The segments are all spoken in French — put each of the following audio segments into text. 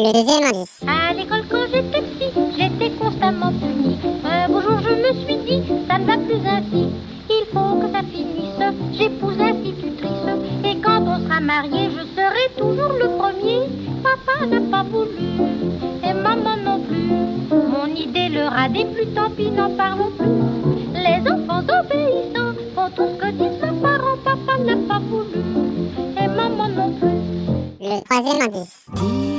Le deuxième indice. À l'école quand j'étais petit, j'étais constamment punie. Un beau jour je me suis dit, ça ne va plus ainsi. Il faut que ça finisse, j'épouse l'institutrice. Et quand on sera mariés, je serai toujours le premier. Papa n'a pas voulu, et maman non plus. Mon idée leur a déplu, tant pis n'en parlons plus. Les enfants obéissants font tout ce que disent leurs parents. Papa n'a pas voulu, et maman non plus. Le troisième indice.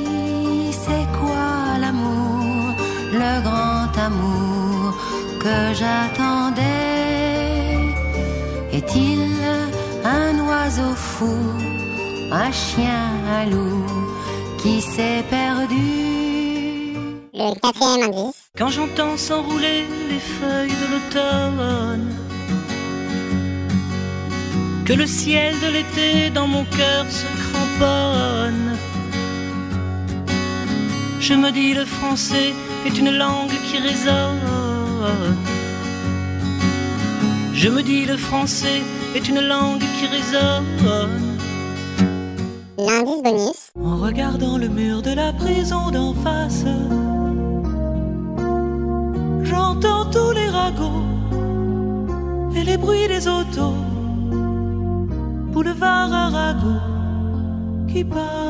Amour que j'attendais Est-il un oiseau fou, un chien, un loup qui s'est perdu? Le quatrième indice. Quand j'entends s'enrouler les feuilles de l'automne, que le ciel de l'été dans mon cœur se cramponne, je me dis le français est une langue qui résonne. Je me dis le français est une langue qui résonne. L'indice bonus. En regardant le mur de la prison d'en face, j'entends tous les ragots et les bruits des autos. Boulevard Arago qui passe.